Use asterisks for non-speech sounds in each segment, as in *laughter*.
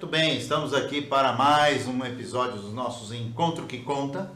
Muito bem, estamos aqui para mais um episódio dos nossos Encontro que Conta.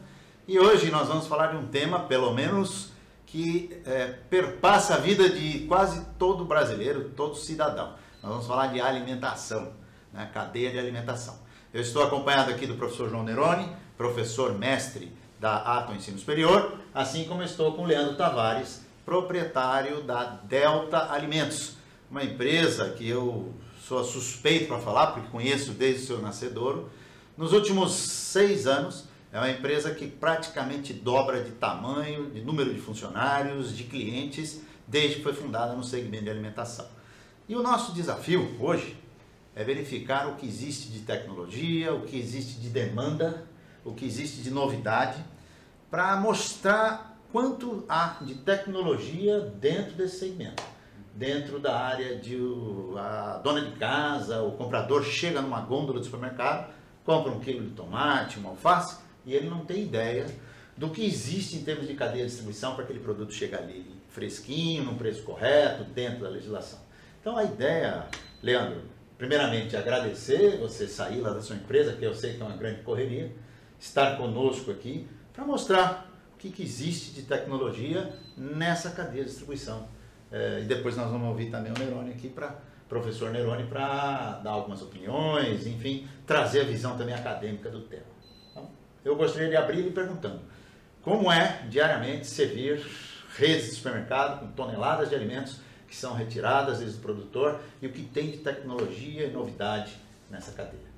E hoje nós vamos falar de um tema, pelo menos, que é, perpassa a vida de quase todo brasileiro, todo cidadão. Nós vamos falar de alimentação, né? cadeia de alimentação. Eu estou acompanhado aqui do professor João Neroni, professor mestre da Ato Ensino Superior, assim como estou com o Leandro Tavares, proprietário da Delta Alimentos, uma empresa que eu sou suspeito para falar, porque conheço desde o seu nascedouro. Nos últimos seis anos, é uma empresa que praticamente dobra de tamanho, de número de funcionários, de clientes, desde que foi fundada no segmento de alimentação. E o nosso desafio hoje é verificar o que existe de tecnologia, o que existe de demanda, o que existe de novidade, para mostrar quanto há de tecnologia dentro desse segmento dentro da área de a dona de casa, o comprador chega numa gôndola do supermercado, compra um quilo de tomate, uma alface, e ele não tem ideia do que existe em termos de cadeia de distribuição para aquele produto chegar ali fresquinho, num preço correto, dentro da legislação. Então a ideia, Leandro, primeiramente agradecer você sair lá da sua empresa, que eu sei que é uma grande correria, estar conosco aqui para mostrar o que, que existe de tecnologia nessa cadeia de distribuição é, e depois nós vamos ouvir também o Nerone aqui para professor Nerone para dar algumas opiniões, enfim, trazer a visão também acadêmica do tema. Então, eu gostaria de abrir lhe perguntando como é diariamente servir redes de supermercado com toneladas de alimentos que são retiradas desde o produtor e o que tem de tecnologia e novidade nessa cadeia.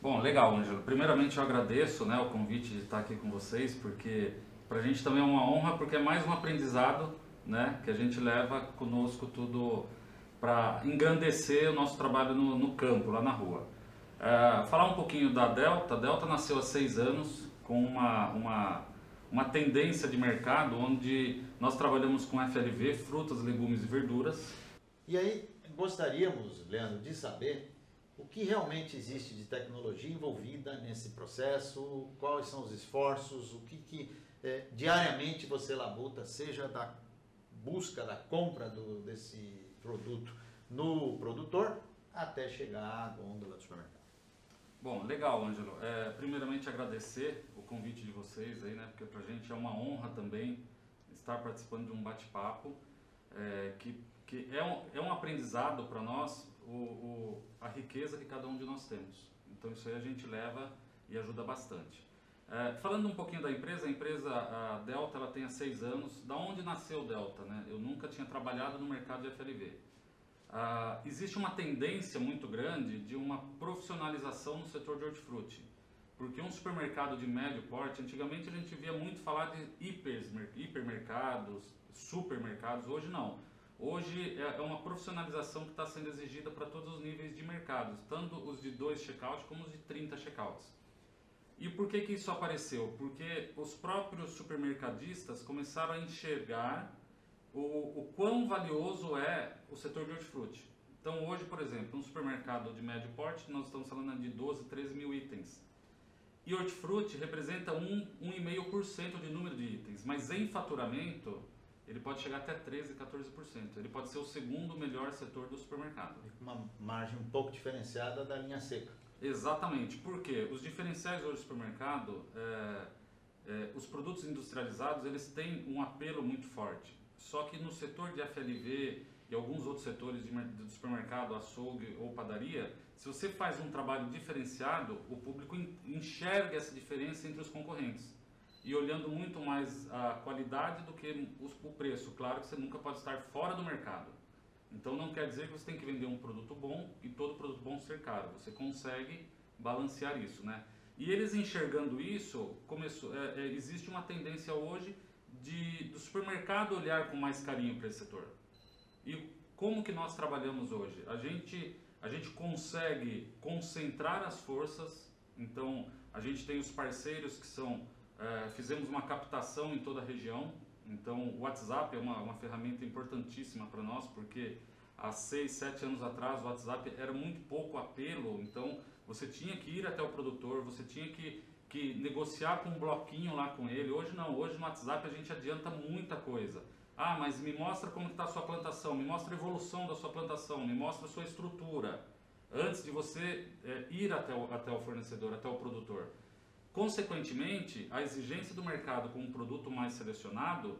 Bom, legal, Ângelo. Primeiramente eu agradeço né, o convite de estar aqui com vocês, porque para a gente também é uma honra, porque é mais um aprendizado né? Que a gente leva conosco tudo para engrandecer o nosso trabalho no, no campo, lá na rua. É, falar um pouquinho da Delta. A Delta nasceu há seis anos com uma, uma, uma tendência de mercado onde nós trabalhamos com FLV, frutas, legumes e verduras. E aí gostaríamos, Leandro, de saber o que realmente existe de tecnologia envolvida nesse processo, quais são os esforços, o que, que é, diariamente você labuta, seja da busca da compra do, desse produto no produtor até chegar à gôndola do supermercado. Bom, legal, Ângelo. É, primeiramente agradecer o convite de vocês aí, né? Porque pra gente é uma honra também estar participando de um bate-papo é, que, que é, um, é um aprendizado para nós o, o, a riqueza que cada um de nós temos. Então isso aí a gente leva e ajuda bastante. É, falando um pouquinho da empresa, a empresa a Delta ela tem há seis anos. Da onde nasceu Delta? Né? Eu nunca tinha trabalhado no mercado de FLV. Ah, existe uma tendência muito grande de uma profissionalização no setor de hortifruti. Porque um supermercado de médio porte, antigamente a gente via muito falar de hiper, hipermercados, supermercados, hoje não. Hoje é, é uma profissionalização que está sendo exigida para todos os níveis de mercados, tanto os de 2 checkouts como os de 30 checkouts. E por que, que isso apareceu? Porque os próprios supermercadistas começaram a enxergar o, o quão valioso é o setor de hortifruti. Então hoje, por exemplo, um supermercado de médio porte, nós estamos falando de 12, 13 mil itens. E hortifruti representa 1,5% de número de itens, mas em faturamento ele pode chegar até 13, 14%. Ele pode ser o segundo melhor setor do supermercado. Uma margem um pouco diferenciada da linha seca. Exatamente, porque os diferenciais hoje do supermercado, é, é, os produtos industrializados, eles têm um apelo muito forte. Só que no setor de FLV e alguns outros setores de, de supermercado, açougue ou padaria, se você faz um trabalho diferenciado, o público enxerga essa diferença entre os concorrentes. E olhando muito mais a qualidade do que o preço. Claro que você nunca pode estar fora do mercado. Então não quer dizer que você tem que vender um produto bom e todo produto bom ser caro. Você consegue balancear isso, né? E eles enxergando isso, começou, é, é, existe uma tendência hoje de, do supermercado olhar com mais carinho para esse setor. E como que nós trabalhamos hoje? A gente, a gente consegue concentrar as forças, então a gente tem os parceiros que são, é, fizemos uma captação em toda a região, então o WhatsApp é uma, uma ferramenta importantíssima para nós, porque há seis, sete anos atrás o WhatsApp era muito pouco apelo, então você tinha que ir até o produtor, você tinha que que negociar com um bloquinho lá com ele. Hoje não, hoje no WhatsApp a gente adianta muita coisa. Ah, mas me mostra como está a sua plantação, me mostra a evolução da sua plantação, me mostra a sua estrutura, antes de você é, ir até o, até o fornecedor, até o produtor. Consequentemente, a exigência do mercado com um produto mais selecionado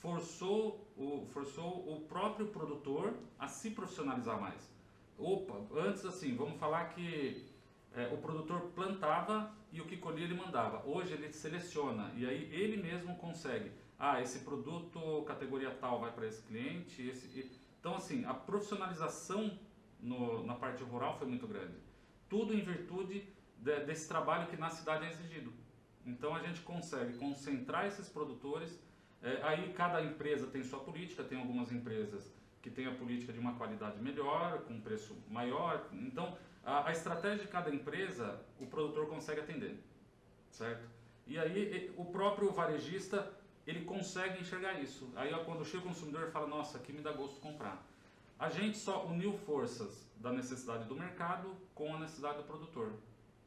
forçou o, forçou o próprio produtor a se profissionalizar mais. Opa, antes assim, vamos falar que é, o produtor plantava e o que colhia ele mandava. Hoje ele seleciona e aí ele mesmo consegue. Ah, esse produto categoria tal vai para esse cliente. Esse... Então, assim, a profissionalização no, na parte rural foi muito grande. Tudo em virtude de, desse trabalho que na cidade é exigido. Então, a gente consegue concentrar esses produtores. É, aí, cada empresa tem sua política. Tem algumas empresas que têm a política de uma qualidade melhor, com preço maior. Então, a, a estratégia de cada empresa, o produtor consegue atender, certo? E aí o próprio varejista, ele consegue enxergar isso. Aí quando chega o consumidor, fala, nossa, aqui me dá gosto comprar. A gente só uniu forças da necessidade do mercado com a necessidade do produtor.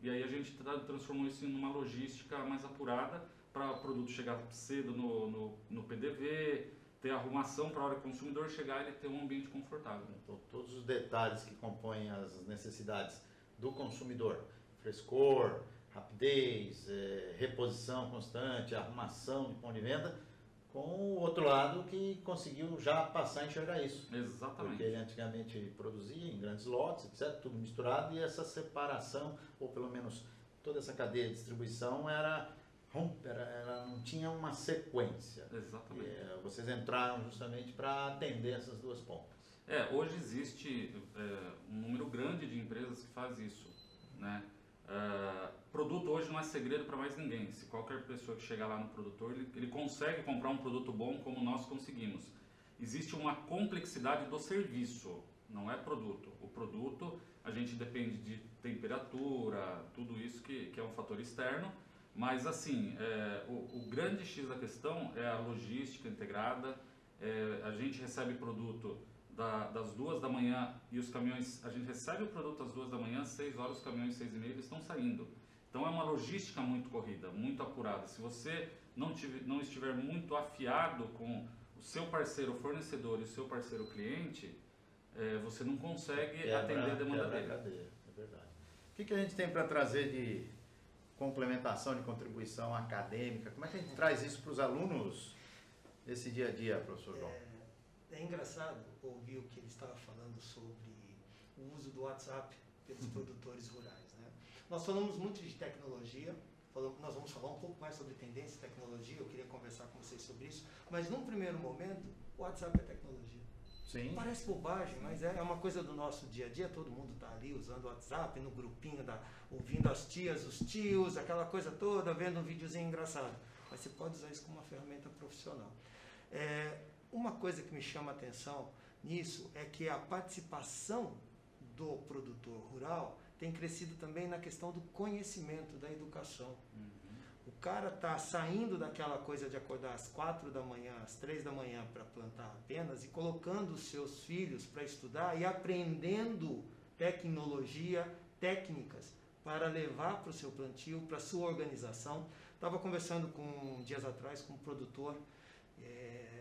E aí a gente transformou isso em uma logística mais apurada para o produto chegar cedo no, no, no PDV, ter arrumação para a hora que o consumidor chegar e ter um ambiente confortável. Então, todos os detalhes que compõem as necessidades do consumidor, frescor, rapidez, é, reposição constante, arrumação de ponto de venda, com o outro lado que conseguiu já passar a enxergar isso. Exatamente. Porque ele antigamente produzia em grandes lotes, etc., tudo misturado, e essa separação, ou pelo menos toda essa cadeia de distribuição era romper, ela não tinha uma sequência. Exatamente. E, vocês entraram justamente para atender essas duas pontas. É, hoje existe é, um número grande de empresas que faz isso, né? Uh, produto hoje não é segredo para mais ninguém. Se qualquer pessoa que chegar lá no produtor, ele, ele, consegue comprar um produto bom como nós conseguimos. Existe uma complexidade do serviço, não é produto. O produto, a gente depende de temperatura, tudo isso que, que é um fator externo, mas assim, é, o, o, grande X da questão é a logística integrada. É, a gente recebe produto da, das duas da manhã e os caminhões, a gente recebe o produto às duas da manhã, seis horas os caminhões seis e meia eles estão saindo. Então é uma logística muito corrida, muito apurada. Se você não, tiver, não estiver muito afiado com o seu parceiro fornecedor e o seu parceiro cliente, é, você não consegue quebra, atender a demanda dele. A cadeia, é verdade. O que, que a gente tem para trazer de complementação de contribuição acadêmica? Como é que a gente *laughs* traz isso para os alunos nesse dia a dia, professor João? É, é engraçado ouvir o que ele estava falando sobre o uso do WhatsApp pelos uhum. produtores rurais. Né? Nós falamos muito de tecnologia, nós vamos falar um pouco mais sobre tendência e tecnologia, eu queria conversar com vocês sobre isso, mas num primeiro momento, o WhatsApp é tecnologia. Sim. Parece bobagem, mas é uma coisa do nosso dia a dia. Todo mundo está ali usando o WhatsApp, no grupinho, da, ouvindo as tias, os tios, aquela coisa toda, vendo um videozinho engraçado. Mas você pode usar isso como uma ferramenta profissional. É, uma coisa que me chama a atenção nisso é que a participação do produtor rural tem crescido também na questão do conhecimento, da educação. O cara tá saindo daquela coisa de acordar às quatro da manhã, às três da manhã para plantar apenas e colocando os seus filhos para estudar e aprendendo tecnologia, técnicas para levar para o seu plantio, para a sua organização. Estava conversando com dias atrás com um produtor é,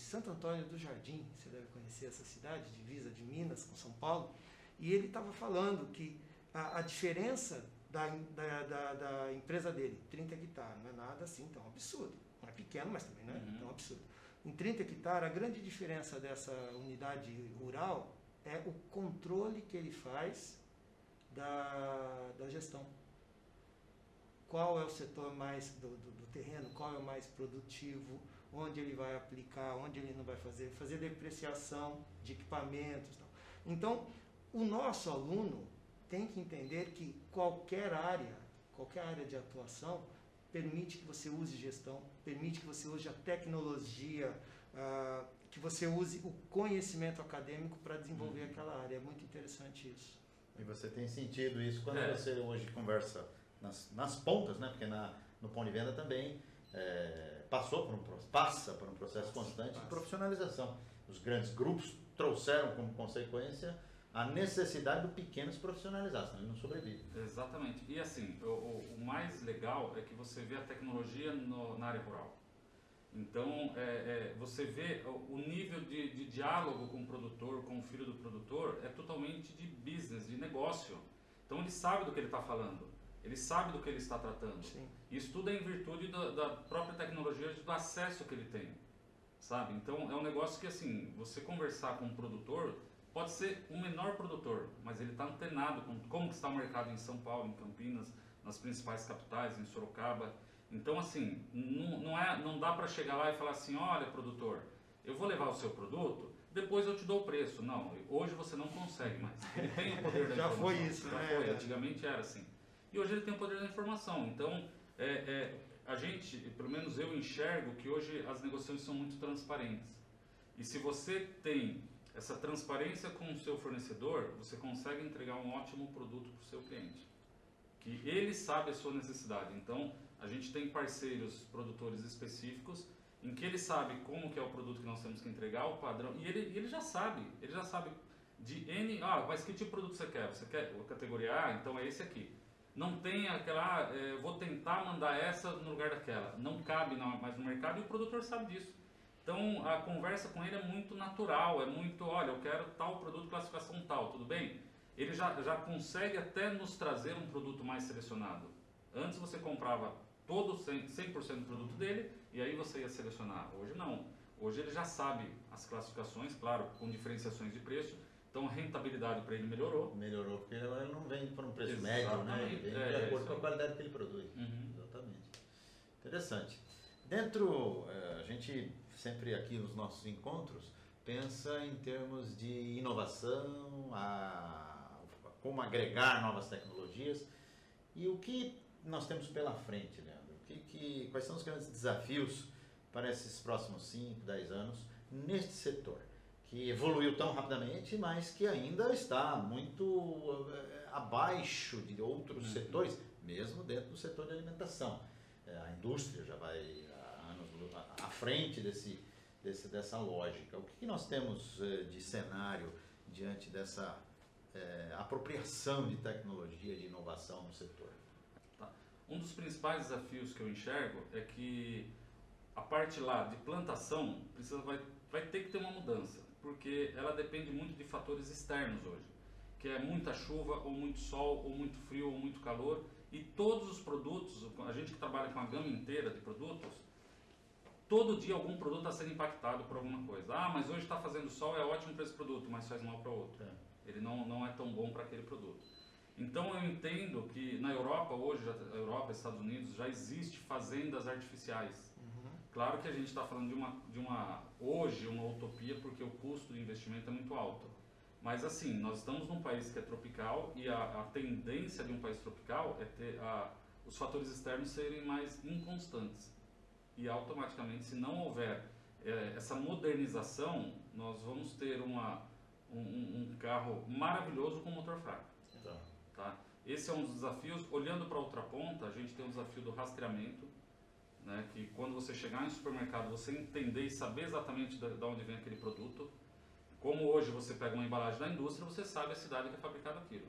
Santo Antônio do Jardim, você deve conhecer essa cidade, divisa de Minas com São Paulo, e ele estava falando que a, a diferença da, da, da, da, empresa dele, 30 hectares, não é nada assim tão absurdo. Não é pequeno, mas também não é uhum. tão absurdo. Em 30 hectares, a grande diferença dessa unidade rural é o controle que ele faz da, da gestão. Qual é o setor mais do, do, do terreno, qual é o mais produtivo, onde ele vai aplicar, onde ele não vai fazer, fazer depreciação de equipamentos. Tal. Então, o nosso aluno tem que entender que qualquer área, qualquer área de atuação, permite que você use gestão, permite que você use a tecnologia, uh, que você use o conhecimento acadêmico para desenvolver uhum. aquela área. É muito interessante isso. E você tem sentido isso quando é. você hoje conversa nas, nas pontas, né? Porque na, no ponto de venda também é, passou por um, passa por um processo constante passa. de profissionalização. Os grandes grupos trouxeram como consequência a necessidade do pequeno se profissionalizar, senão ele não sobrevive. Exatamente. E assim, o, o, mais legal é que você vê a tecnologia no, na área rural. Então, é, é, você vê o nível de, de, diálogo com o produtor, com o filho do produtor, é totalmente de business, de negócio. Então, ele sabe do que ele está falando, ele sabe do que ele está tratando. Sim. Isso tudo é em virtude da, da própria tecnologia, do acesso que ele tem. Sabe? Então, é um negócio que, assim, você conversar com o produtor, Pode ser o menor produtor, mas ele está antenado com como está o mercado em São Paulo, em Campinas, nas principais capitais, em Sorocaba. Então, assim, não, não, é, não dá para chegar lá e falar assim, olha, produtor, eu vou levar o seu produto, depois eu te dou o preço. Não, hoje você não consegue mais. Ele tem o poder da *laughs* Já informação. foi isso, Já né? foi, antigamente era assim. E hoje ele tem o poder da informação. Então, é, é, a gente, pelo menos eu enxergo que hoje as negociações são muito transparentes. E se você tem essa transparência com o seu fornecedor, você consegue entregar um ótimo produto para o seu cliente. Que ele sabe a sua necessidade. Então, a gente tem parceiros produtores específicos em que ele sabe como que é o produto que nós temos que entregar, o padrão, e ele, ele já sabe, ele já sabe de N, ah, mas que tipo de produto você quer? Você quer a categoria A? Então é esse aqui. Não tem aquela, ah, é, vou tentar mandar essa no lugar daquela. Não cabe mais no mercado e o produtor sabe disso. Então a conversa com ele é muito natural, é muito, olha, eu quero tal produto, classificação tal, tudo bem? Ele já, já consegue até nos trazer um produto mais selecionado. Antes você comprava todo 100%, 100 do produto dele e aí você ia selecionar. Hoje não. Hoje ele já sabe as classificações, claro, com diferenciações de preço. Então a rentabilidade para ele melhorou. Melhorou, porque agora ele não vem por um preço Exatamente. médio, né? Ele vem é, de acordo com a qualidade que ele produz. Uhum. Exatamente. Interessante. Dentro, eh, a gente sempre aqui nos nossos encontros pensa em termos de inovação, a, como agregar novas tecnologias e o que nós temos pela frente, Leandro? Que, que, quais são os grandes desafios para esses próximos 5, 10 anos neste setor? Que evoluiu tão rapidamente, mas que ainda está muito eh, abaixo de outros uhum. setores, mesmo dentro do setor de alimentação. Eh, a indústria já vai há anos à frente desse, desse, dessa lógica. O que, nós temos eh, de cenário diante dessa eh, apropriação de tecnologia, de inovação no setor? Tá. Um dos principais desafios que eu enxergo é que a parte lá de plantação precisa, vai, vai ter que ter uma mudança, porque ela depende muito de fatores externos hoje, que é muita chuva, ou muito sol, ou muito frio, ou muito calor, e todos os produtos, a gente que trabalha com a gama inteira de produtos, todo dia algum produto está sendo impactado por alguma coisa. Ah, mas hoje está fazendo sol, é ótimo para esse produto, mas faz mal para outro. É. Ele não, não é tão bom para aquele produto. Então eu entendo que na Europa hoje, a Europa, Estados Unidos, já existe fazendas artificiais. Claro que a gente está falando de uma, de uma, hoje, uma utopia, porque o custo de investimento é muito alto. Mas assim, nós estamos num país que é tropical e a, a tendência de um país tropical é ter a, os fatores externos serem mais inconstantes. E automaticamente, se não houver é, essa modernização, nós vamos ter uma, um, um carro maravilhoso com motor fraco. Tá. Tá? Esse é um dos desafios. Olhando para outra ponta, a gente tem o desafio do rastreamento, né? que quando você chegar em supermercado, você entender e saber exatamente de onde vem aquele produto. Como hoje você pega uma embalagem da indústria, você sabe a cidade que é fabricado aquilo.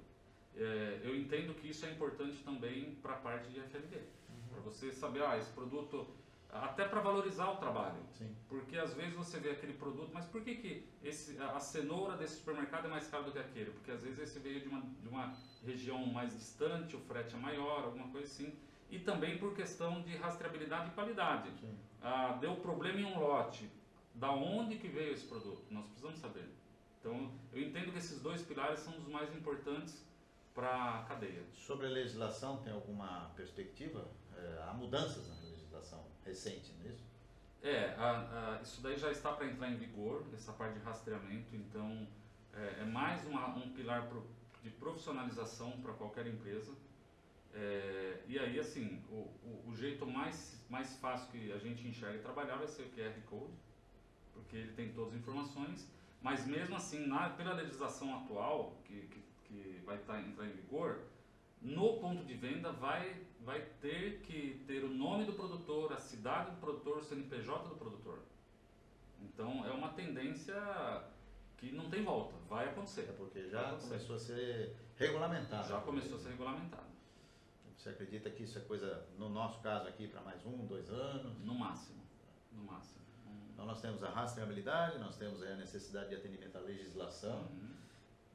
É, eu entendo que isso é importante também para a parte de FLD. Uhum. Para você saber, ah, esse produto até para valorizar o trabalho. Sim. Porque às vezes você vê aquele produto, mas por que, que esse, a cenoura desse supermercado é mais cara do que aquele? Porque às vezes esse veio de uma, de uma região mais distante, o frete é maior, alguma coisa assim. E também por questão de rastreabilidade e qualidade. Ah, deu problema em um lote. Da onde que veio esse produto? Nós precisamos saber. Então, eu entendo que esses dois pilares são os mais importantes para a cadeia. Sobre a legislação, tem alguma perspectiva? É, há mudanças na legislação recente, não é isso? É, a, a, isso daí já está para entrar em vigor, essa parte de rastreamento, então é, é mais uma, um pilar pro, de profissionalização para qualquer empresa. É, e aí, assim, o, o, o, jeito mais, mais fácil que a gente enxerga e trabalhar vai ser o QR Code, porque ele tem todas as informações, mas mesmo assim, na, pela legislação atual, que, que, que vai tá, entrar em vigor, no ponto de venda vai, vai ter que ter o nome do produtor, a cidade do produtor, o CNPJ do produtor. Então é uma tendência que não tem volta, vai acontecer. É porque já começou a ser regulamentado. Já começou a ser regulamentado. Você acredita que isso é coisa, no nosso caso aqui, para mais um, dois anos? No máximo. No máximo. Então nós temos a rastreabilidade, nós temos a necessidade de atendimento à legislação. Uhum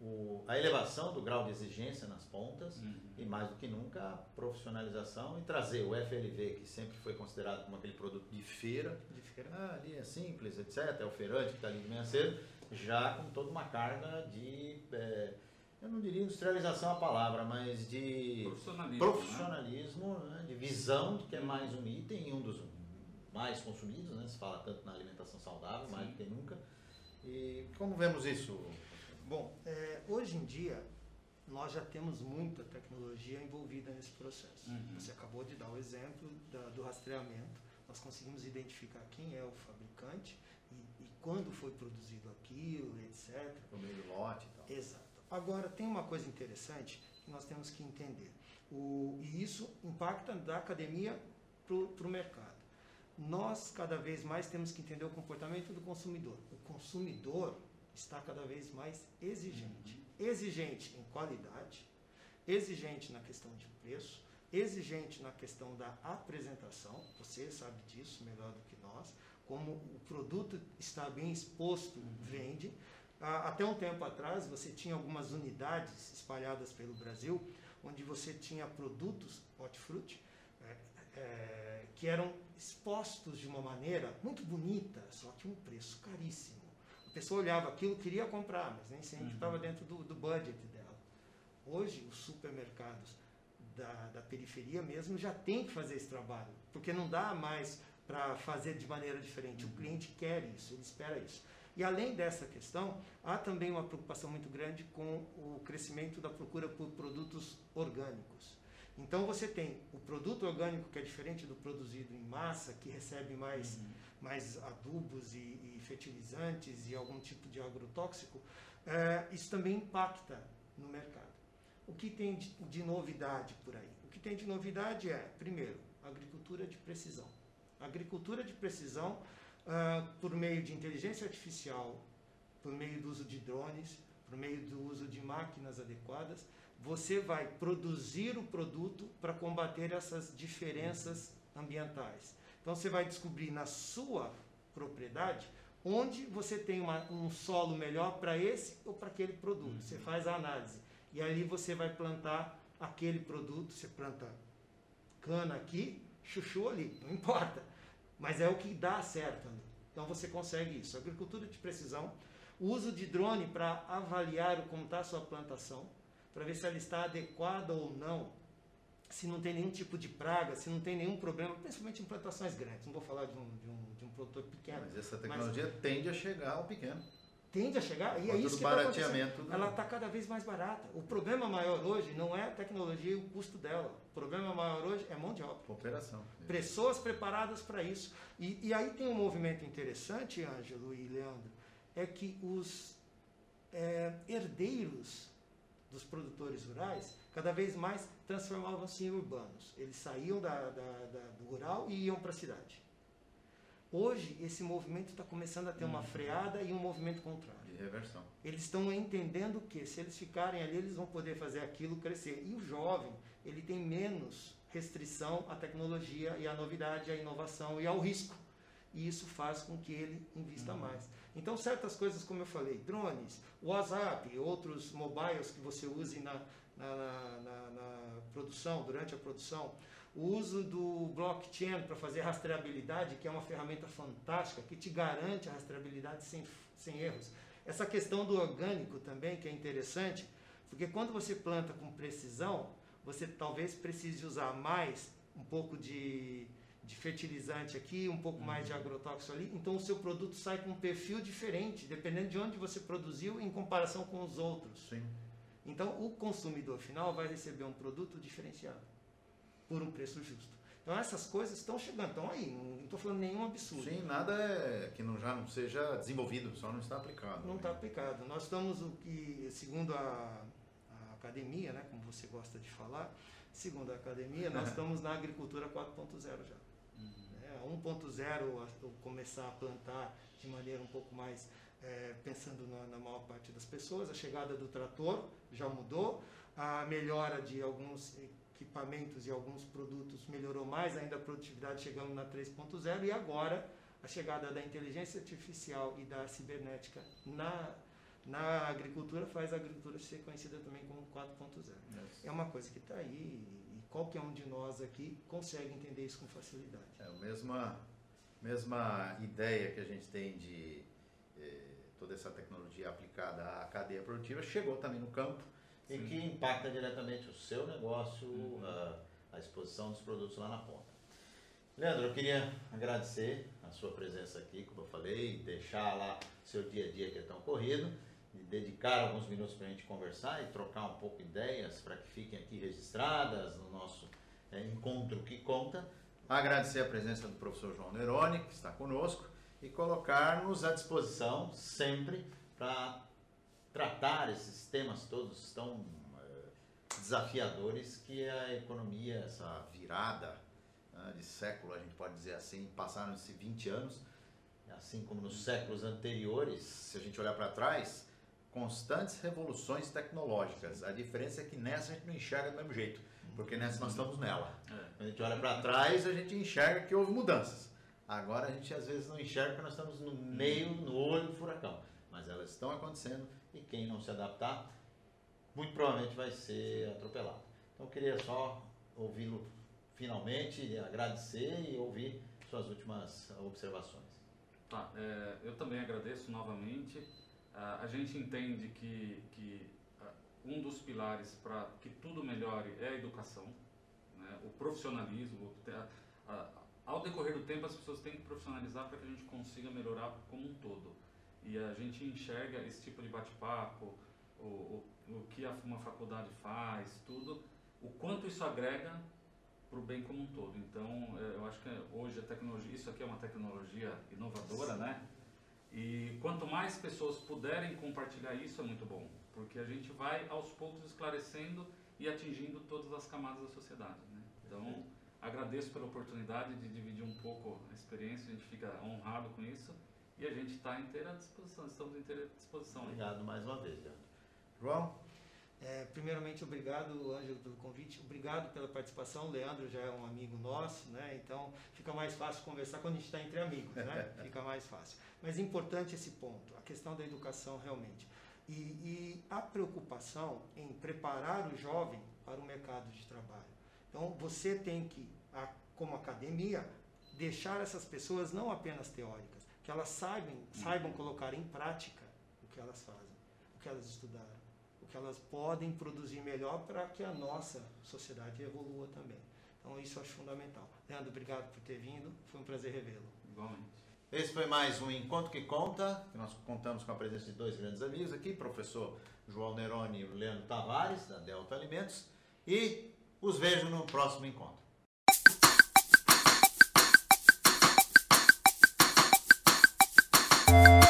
o, a elevação do grau de exigência nas pontas uhum. e, mais do que nunca, a profissionalização e trazer o FLV, que sempre foi considerado como aquele produto de feira, de feira. Ah, ali é simples, etc., é o feirante que está ali de manhã cedo, já com toda uma carga de, é, eu não diria industrialização a palavra, mas de profissionalismo, profissionalismo né? Né? de visão de que é mais um item e um dos mais consumidos, né? se fala tanto na alimentação saudável, Sim. mais do que nunca. E como vemos isso? Bom, é, hoje em dia nós já temos muita tecnologia envolvida nesse processo. Uhum. Você acabou de dar o exemplo da, do rastreamento. Nós conseguimos identificar quem é o fabricante e, e quando foi produzido aquilo, etc. O meio do lote e tal. Exato. Agora, tem uma coisa interessante que nós temos que entender. O, e isso impacta da academia para o mercado. Nós, cada vez mais, temos que entender o comportamento do consumidor. O consumidor está cada vez mais exigente. Uhum. Exigente em qualidade, exigente na questão de preço, exigente na questão da apresentação, você sabe disso melhor do que nós, como o produto está bem exposto, uhum. vende. Até um tempo atrás, você tinha algumas unidades espalhadas pelo Brasil, onde você tinha produtos hortifruti é, é, que eram expostos de uma maneira muito bonita, só que um preço caríssimo pessoa olhava aquilo, queria comprar, mas nem sempre estava uhum. dentro do, do budget dela. Hoje, os supermercados da, da periferia mesmo já tem que fazer esse trabalho, porque não dá mais para fazer de maneira diferente. O uhum. cliente quer isso, ele espera isso. E além dessa questão, há também uma preocupação muito grande com o crescimento da procura por produtos orgânicos. Então você tem o produto orgânico que é diferente do produzido em massa, que recebe mais, uhum. mais adubos e, e, fertilizantes e algum tipo de agrotóxico, é, isso também impacta no mercado. O que tem de, de, novidade por aí? O que tem de novidade é, primeiro, agricultura de precisão. Agricultura de precisão uh, por meio de inteligência artificial, por meio do uso de drones, por meio do uso de máquinas adequadas, você vai produzir o produto para combater essas diferenças ambientais. Então você vai descobrir na sua propriedade onde você tem uma, um solo melhor para esse ou para aquele produto. Você uhum. faz a análise e ali você vai plantar aquele produto. Você planta cana aqui, chuchu ali, não importa. Mas é o que dá certo ali. Então você consegue isso. Agricultura de precisão, o uso de drone para avaliar como está a sua plantação para ver se ela está adequada ou não, se não tem nenhum tipo de praga, se não tem nenhum problema, principalmente em plantações grandes. Não vou falar de um, de um produtor pequeno. Mas essa tecnologia mas, tende a chegar ao pequeno. Tende a chegar, e é isso que barateamento tá Ela está cada vez mais barata. O problema maior hoje não é a tecnologia e o custo dela. O problema maior hoje é mão de obra. Operação. Pessoas preparadas para isso. E, e aí tem um movimento interessante, Ângelo e Leandro, é que os é, herdeiros dos produtores rurais cada vez mais transformavam-se em urbanos. Eles saíam da, da, da, do rural e iam para a cidade. Hoje, esse movimento está começando a ter uma uhum. freada e um movimento contrário. De reversão. Eles estão entendendo que se eles ficarem ali, eles vão poder fazer aquilo crescer. E o jovem, ele tem menos restrição à tecnologia e à novidade, à inovação e ao risco. E isso faz com que ele invista uhum. mais. Então, certas coisas, como eu falei, drones, WhatsApp, outros mobiles que você use na, na, na, na produção, durante a produção, o uso do blockchain para fazer rastreabilidade, que é uma ferramenta fantástica, que te garante a rastreabilidade sem, sem erros. Essa questão do orgânico também, que é interessante, porque quando você planta com precisão, você talvez precise usar mais um pouco de de fertilizante aqui, um pouco uhum. mais de agrotóxico ali, então o seu produto sai com um perfil diferente, dependendo de onde você produziu em comparação com os outros. Sim. Então o consumidor final vai receber um produto diferenciado por um preço justo. Então essas coisas estão chegando, estão aí, não estou falando nenhum absurdo. Sim, nada é que não, já não seja desenvolvido, só não está aplicado. Não está né? aplicado. Nós estamos o que, segundo a, a academia, né, como você gosta de falar, segundo a academia, nós *laughs* estamos na agricultura 4.0 já. 1.0 começar a plantar de maneira um pouco mais é, pensando na, na, maior parte das pessoas. A chegada do trator já mudou, a melhora de alguns equipamentos e alguns produtos melhorou mais, ainda a produtividade chegando na 3.0 e agora a chegada da inteligência artificial e da cibernética na na agricultura faz a agricultura ser conhecida também como 4.0. É uma coisa que está aí qualquer um de nós aqui consegue entender isso com facilidade. É a mesma, mesma ideia que a gente tem de eh, toda essa tecnologia aplicada à cadeia produtiva chegou também no campo Sim. e que impacta diretamente o seu negócio, uhum. a, a exposição dos produtos lá na ponta. Leandro, eu queria agradecer a sua presença aqui, como eu falei, deixar lá seu dia a dia que é tão corrido de dedicar alguns minutos para a gente conversar e trocar um pouco ideias para que fiquem aqui registradas no nosso é, encontro que conta. Agradecer a presença do professor João Neroni, que está conosco, e colocar-nos à disposição sempre para tratar esses temas todos tão é, desafiadores que a economia, essa virada né, de século, a gente pode dizer assim, passaram-se 20 anos, assim como nos séculos anteriores, se a gente olhar para trás, constantes revoluções tecnológicas. A diferença é que nessa a gente não enxerga do mesmo jeito, porque nessa nós estamos nela. É. Quando a gente olha para trás, a gente enxerga que houve mudanças. Agora a gente às vezes não enxerga porque nós estamos no meio, no olho do furacão. Mas elas estão acontecendo e quem não se adaptar, muito provavelmente vai ser atropelado. Então eu queria só ouvi-lo finalmente, agradecer e ouvir suas últimas observações. Tá, é, eu também agradeço novamente a gente entende que, que um dos pilares para que tudo melhore é a educação, né? o profissionalismo. Ao decorrer do tempo, as pessoas têm que profissionalizar para que a gente consiga melhorar como um todo. E a gente enxerga esse tipo de bate-papo, o, o, o que uma faculdade faz, tudo, o quanto isso agrega para o bem como um todo. Então, é, eu acho que hoje a tecnologia, isso aqui é uma tecnologia inovadora, Sim. né? E quanto mais pessoas puderem compartilhar isso é muito bom, porque a gente vai aos poucos esclarecendo e atingindo todas as camadas da sociedade. Né? Então, agradeço pela oportunidade de dividir um pouco a experiência, a gente fica honrado com isso e a gente está inteira disposição, estamos inteira disposição. Obrigado mais uma vez, Leandro. João? É, primeiramente, obrigado, Ângelo, pelo convite. Obrigado pela participação. O Leandro já é um amigo nosso, né? Então fica mais fácil conversar quando a gente está entre amigos, né? *laughs* Fica mais fácil. Mas é importante esse ponto, a questão da educação realmente. E, e a preocupação em preparar o jovem para o mercado de trabalho. Então você tem que, como academia, deixar essas pessoas não apenas teóricas, que elas saibam, saibam colocar em prática o que elas fazem, o que elas estudaram o que elas podem produzir melhor para que a nossa sociedade evolua também. Então isso eu acho fundamental. Leandro, obrigado por ter vindo, foi um prazer revê-lo. Igualmente. Esse foi mais um Encontro que Conta, que nós contamos com a presença de dois grandes amigos aqui, professor João Neroni e o Leandro Tavares, da Delta Alimentos, e os vejo no próximo encontro.